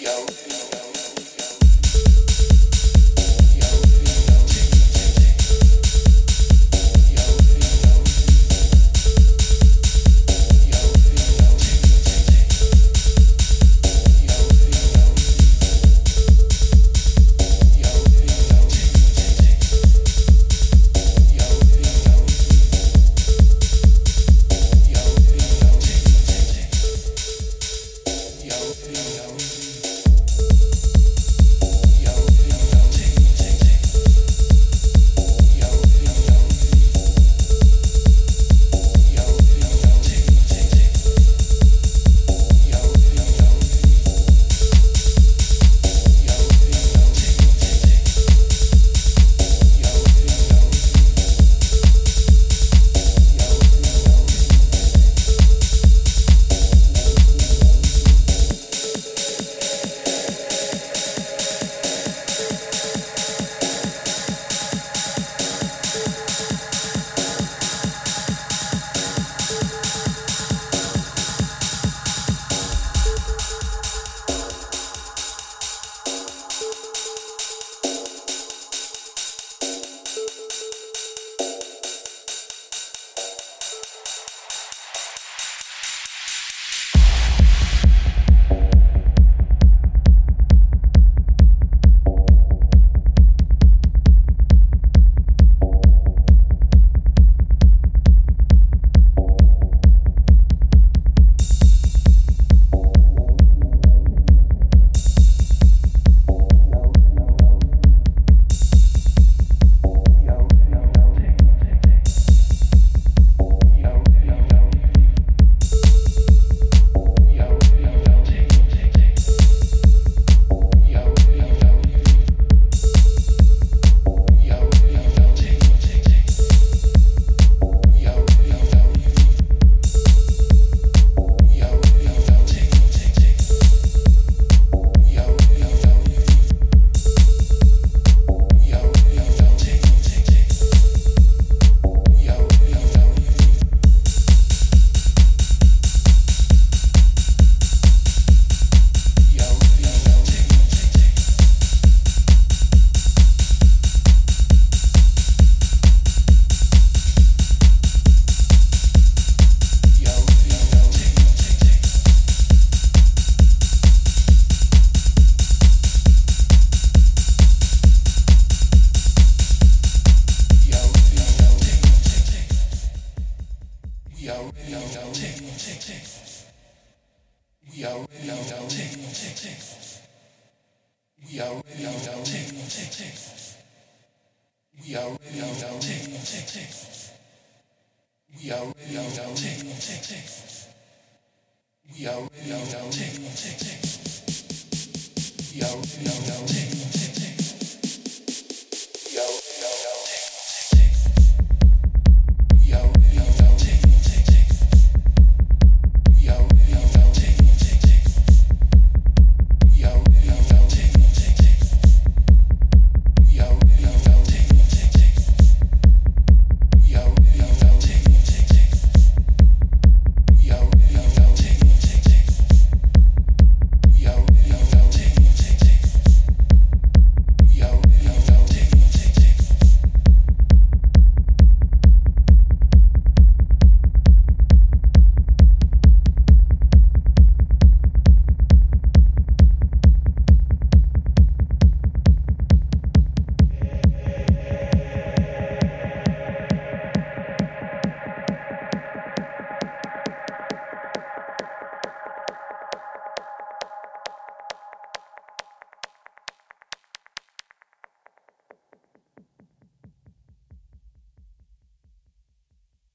yo. We are ready now. Tick, tick, tick. We are ready now. Tick, tick, tick. We are ready now. Tick, tick, tick. We are ready now. Tick, tick, tick. We are ready ready now. Tick, tick.